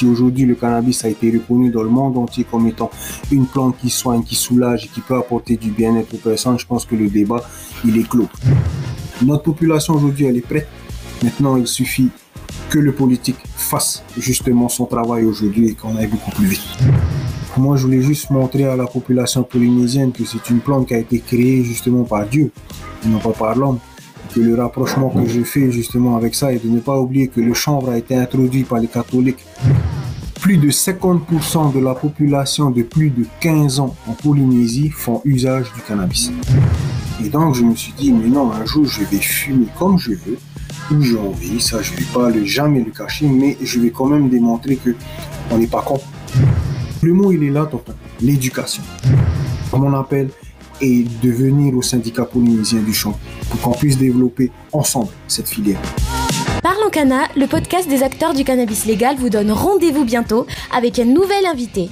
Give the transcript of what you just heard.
si aujourd'hui le cannabis a été reconnu dans le monde entier comme étant une plante qui soigne, qui soulage et qui peut apporter du bien-être aux personnes, je pense que le débat, il est clos. Notre population aujourd'hui, elle est prête. Maintenant, il suffit que le politique fasse justement son travail aujourd'hui et qu'on aille beaucoup plus vite. Moi, je voulais juste montrer à la population polynésienne que c'est une plante qui a été créée justement par Dieu et non pas par l'homme. Que le rapprochement que je fais justement avec ça est de ne pas oublier que le chanvre a été introduit par les catholiques. Plus de 50% de la population de plus de 15 ans en Polynésie font usage du cannabis. Et donc je me suis dit, mais non, un jour je vais fumer comme je veux, où j'ai envie, ça je vais pas le, jamais le cacher, mais je vais quand même démontrer que on n'est pas con. Le mot il est là, tonton, l'éducation. Mon appel est de venir au syndicat polynésien du champ pour qu'on puisse développer ensemble cette filière. Parlons Cana, le podcast des acteurs du cannabis légal vous donne rendez-vous bientôt avec un nouvel invité.